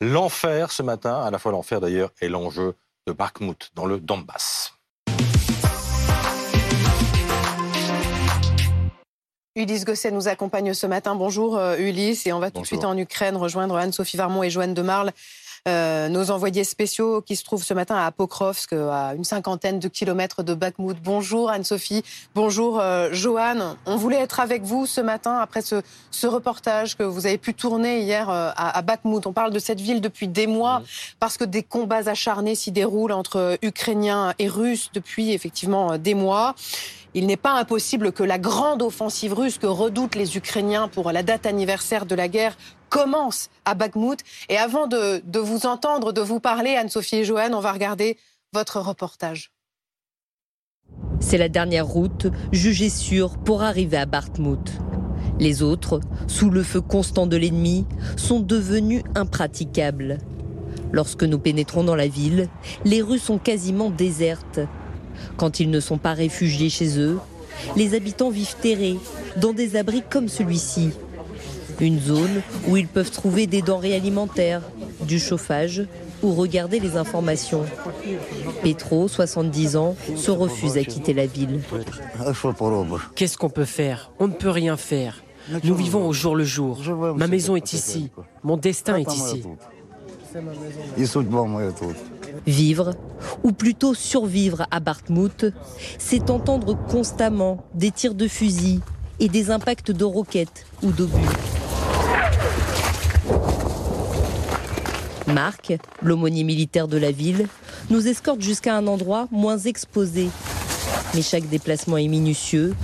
l'enfer ce matin, à la fois l'enfer d'ailleurs et l'enjeu de Bakhmut dans le Donbass. Ulysse Gosset nous accompagne ce matin. Bonjour euh, Ulysse. Et on va tout de suite en Ukraine rejoindre Anne-Sophie Varmont et Joanne de Marle. Nos envoyés spéciaux qui se trouvent ce matin à Pokrovsk, à une cinquantaine de kilomètres de Bakhmut. Bonjour Anne-Sophie, bonjour euh, Joanne. On voulait être avec vous ce matin après ce, ce reportage que vous avez pu tourner hier euh, à, à, Bakhmut. On parle de cette ville depuis des mois parce que des combats acharnés s'y déroulent entre Ukrainiens et Russes depuis effectivement des mois. Il n'est pas impossible que la grande offensive russe que redoutent les Ukrainiens pour la date anniversaire de la guerre commence à Bakhmut. Et avant de, vous entendre, de vous parler, Anne-Sophie et Joanne, on va regarder votre reportage. C'est la dernière route jugée sûre pour arriver à Bakhmut. Les autres, sous le feu constant de l'ennemi, sont devenus impraticables. Lorsque nous pénétrons dans la ville, les rues sont quasiment désertes. Quand ils ne sont pas réfugiés chez eux, les habitants vivent terrés, dans des abris comme celui-ci. Une zone où ils peuvent trouver des denrées alimentaires, du chauffage ou regarder les informations. Petro, 70 ans, se refuse à quitter la ville. Qu'est-ce qu'on peut faire? On ne peut rien faire. Nous vivons au jour le jour. Ma maison est ici. Mon destin est ici. Vivre, ou plutôt survivre à Bakhmut, c'est entendre constamment des tirs de fusil et des impacts de roquettes ou d'obus. Marc, l'aumônier militaire de la ville, nous escorte jusqu'à un endroit moins exposé. Mais chaque déplacement est minutieux.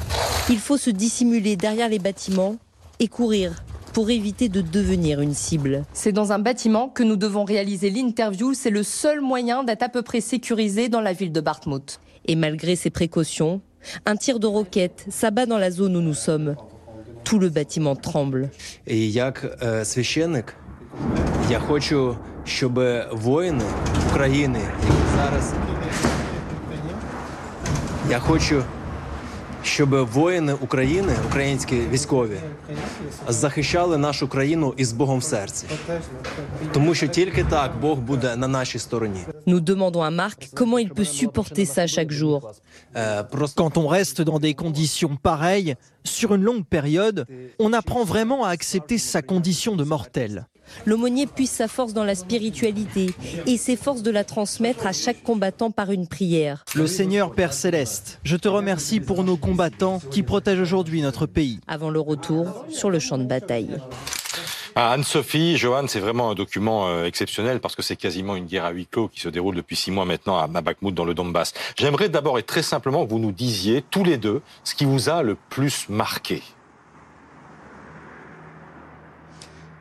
Il faut se dissimuler derrière les bâtiments et courir pour éviter de devenir une cible. C'est dans un bâtiment que nous devons réaliser l'interview. C'est le seul moyen d'être à peu près sécurisé dans la ville de Bakhmut. Et malgré ces précautions, un tir de roquette s'abat dans la zone où nous sommes. Tout le bâtiment tremble. І е, щоб воїни України, які зараз. Я хочу, щоб воїни України, українські військові, захищали нашу країну із Богом в серці. Тому що тільки так Бог буде на нашій стороні. Nous demandons à Marc comment il peut supporter ça chaque jour. Е, Quand on reste dans des conditions pareilles, sur une longue période, on apprend vraiment à accepter sa condition de mortel. L'aumônier puise sa force dans la spiritualité et s'efforce de la transmettre à chaque combattant par une prière. Le Seigneur Père Céleste, je te remercie pour nos combattants qui protègent aujourd'hui notre pays. Avant le retour sur le champ de bataille. Ah, Anne-Sophie, Johan, c'est vraiment un document euh, exceptionnel parce que c'est quasiment une guerre à huis clos qui se déroule depuis six mois maintenant à Bakhmut dans le Donbass. J'aimerais d'abord et très simplement que vous nous disiez tous les deux ce qui vous a le plus marqué.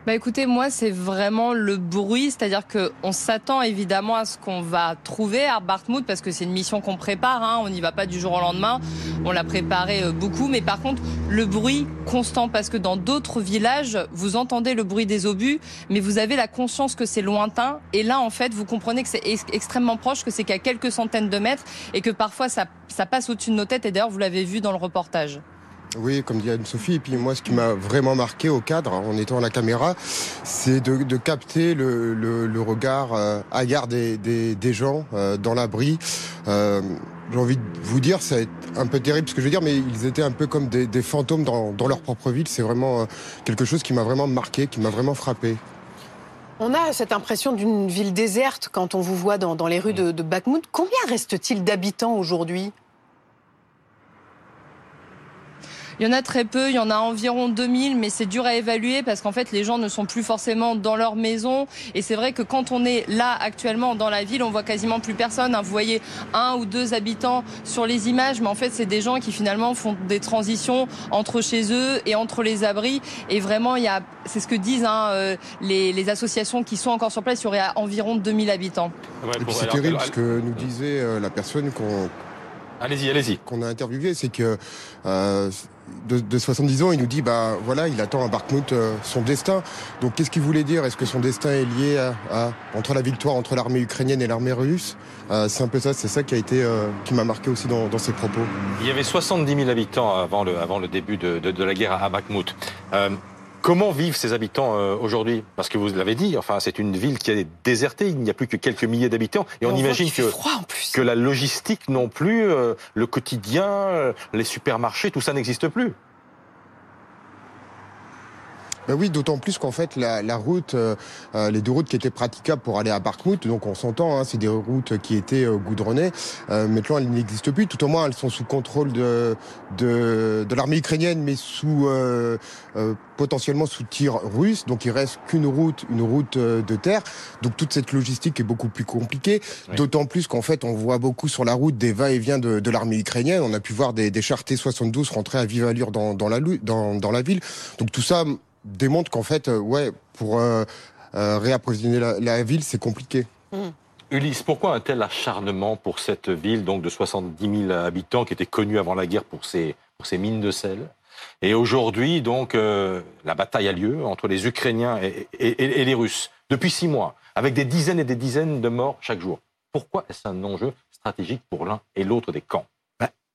Bah écoutez, moi c'est vraiment le bruit, c'est-à-dire que on s'attend évidemment à ce qu'on va trouver à Bakhmut parce que c'est une mission qu'on prépare, hein, on n'y va pas du jour au lendemain, on l'a préparé euh, beaucoup, mais par contre le bruit constant parce que dans d'autres villages vous entendez le bruit des obus, mais vous avez la conscience que c'est lointain. Et là en fait vous comprenez que c'est ex- extrêmement proche, que c'est qu'à quelques centaines de mètres et que parfois ça, ça passe au-dessus de nos têtes. Et d'ailleurs vous l'avez vu dans le reportage. Oui, comme dit Anne-Sophie. Et puis moi, ce qui m'a vraiment marqué au cadre, en étant à la caméra, c'est de, capter le, regard euh, des, gens euh, dans l'abri. Euh, J'ai envie de vous dire, c'est un peu terrible ce que je veux dire, mais ils étaient un peu comme des, fantômes dans, leur propre ville. C'est vraiment euh, quelque chose qui m'a vraiment marqué, qui m'a vraiment frappé. On a cette impression d'une ville déserte quand on vous voit dans, les rues de, de. Combien reste-t-il d'habitants aujourd'hui? Il y en a très peu, il y en a environ 2000, mais c'est dur à évaluer parce qu'en fait, les gens ne sont plus forcément dans leur maison. Et c'est vrai que quand on est là actuellement dans la ville, on voit quasiment plus personne. hein. Vous voyez un ou deux habitants sur les images, mais en fait, c'est des gens qui finalement font des transitions entre chez eux et entre les abris. Et vraiment, il y a, c'est ce que disent hein, euh, les, les associations qui sont encore sur place, il y aurait environ 2000 habitants. Et puis c'est terrible ce que nous disait euh, la personne qu'on Allez-y, allez-y. qu'on a interviewé, c'est que euh, de, de 70 ans, il nous dit bah voilà, il attend à Bakhmut euh, son destin. Donc qu'est-ce qu'il voulait dire? Est-ce que son destin est lié à, à- entre la victoire entre l'armée ukrainienne et l'armée russe? Euh, C'est un peu ça, c'est ça qui a été qui m'a marqué aussi dans, dans ses propos. Il y avait 70 000 habitants avant le, avant le début de, de- de la guerre à Bakhmut. Comment vivent ces habitants euh, aujourd'hui? Parce que vous l'avez dit, enfin, c'est une ville qui est désertée, il n'y a plus que quelques milliers d'habitants, et on, imagine que, que la logistique non plus, euh, le quotidien, euh, les supermarchés, tout ça n'existe plus. Ben oui, d'autant plus qu'en fait la, la route, euh, euh, les deux routes qui étaient praticables pour aller à Bakhmut, donc on s'entend, hein, c'est des routes qui étaient euh, goudronnées. maintenant, elles n'existent plus. Tout au moins, elles sont sous contrôle de de, de l'armée ukrainienne, mais sous potentiellement sous tir russe. Donc il reste qu'une route, une route de terre. Donc toute cette logistique est beaucoup plus compliquée. D'autant plus qu'en fait, on voit beaucoup sur la route des va-et-vient de, de l'armée ukrainienne. On a pu voir des, des chars T-72 rentrer à vive allure dans, dans la dans, dans la ville. Donc tout ça démontre qu'en fait, euh, ouais, pour euh, euh, réapprovisionner la, ville, c'est compliqué. Mmh. Ulysse, pourquoi un tel acharnement pour cette ville donc de 70 000 habitants qui était connue avant la guerre pour ses, pour ses mines de sel? Et aujourd'hui, donc, la bataille a lieu entre les Ukrainiens et, les Russes depuis six mois, avec des dizaines et des dizaines de morts chaque jour. Pourquoi est-ce un enjeu stratégique pour l'un et l'autre des camps?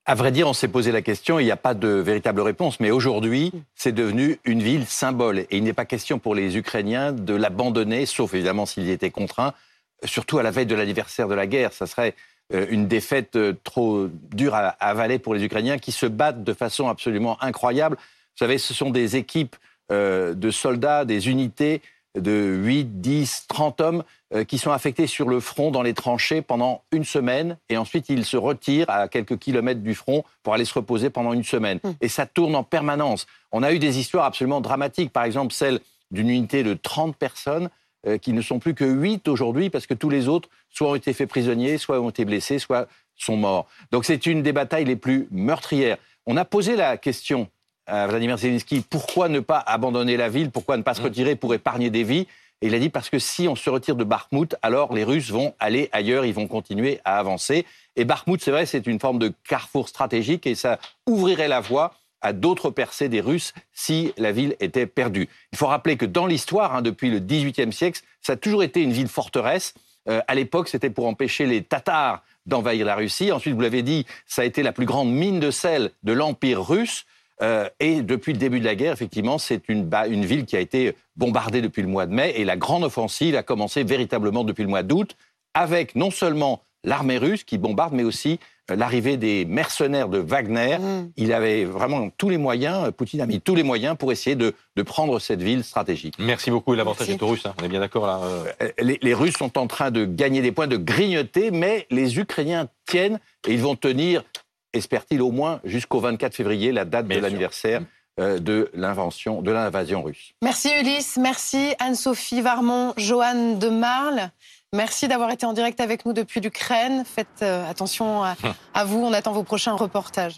À vrai dire, on s'est posé la question, il n'y a pas de véritable réponse, mais aujourd'hui, c'est devenu une ville symbole. Et il n'est pas question pour les Ukrainiens de l'abandonner, sauf évidemment s'ils y étaient contraints, surtout à la veille de l'anniversaire de la guerre. Ça serait euh, une défaite euh, trop dure à avaler pour les Ukrainiens qui se battent de façon absolument incroyable. Vous savez, ce sont des équipes euh, de soldats, des unités de 8, 10, 30 hommes euh, qui sont affectés sur le front dans les tranchées pendant une semaine et ensuite ils se retirent à quelques kilomètres du front pour aller se reposer pendant une semaine. Hmm. Et ça tourne en permanence. On a eu des histoires absolument dramatiques, par exemple celle d'une unité de 30 personnes euh, qui ne sont plus que 8 aujourd'hui parce que tous les autres soit ont été faits prisonniers, soit ont été blessés, soit sont morts. Donc c'est une des batailles les plus meurtrières. On a posé la question Vladimir Zelensky, pourquoi ne pas abandonner la ville, pourquoi ne pas se mm. retirer pour épargner des vies? Et il a dit parce que si on se retire de Bakhmut, alors les Russes vont aller ailleurs, ils vont continuer à avancer. Et Bakhmut, c'est vrai, c'est une forme de carrefour stratégique et ça ouvrirait la voie à d'autres percées des Russes si la ville était perdue. Il faut rappeler que dans l'histoire, hein, depuis le XVIIIe siècle, ça a toujours été une ville forteresse. Euh, à l'époque, c'était pour empêcher les Tatars d'envahir la Russie. Ensuite, vous l'avez dit, ça a été la plus grande mine de sel de l'Empire russe. Euh, et depuis le début de la guerre, effectivement, c'est une, une, ville qui a été bombardée depuis le mois de mai. Et la grande offensive a commencé véritablement depuis le mois d'août, avec non seulement l'armée russe qui bombarde, mais aussi euh, l'arrivée des mercenaires de Wagner. Mm. Il avait vraiment tous les moyens, euh, Poutine a mis tous les moyens pour essayer de, de prendre cette ville stratégique. Merci beaucoup. L'avantage est aux Russes, hein. on est bien d'accord là. Les, les, Russes sont en train de gagner des points, de grignoter, mais les Ukrainiens tiennent et ils vont tenir espère-t-il au moins jusqu'au 24 février, la date de l'anniversaire euh, de l'invention, de l'invasion russe. Merci Ulysse, merci Anne-Sophie Varmont, Joanne de Marle. Merci d'avoir été en direct avec nous depuis l'Ukraine. Faites euh, attention à vous, on attend vos prochains reportages.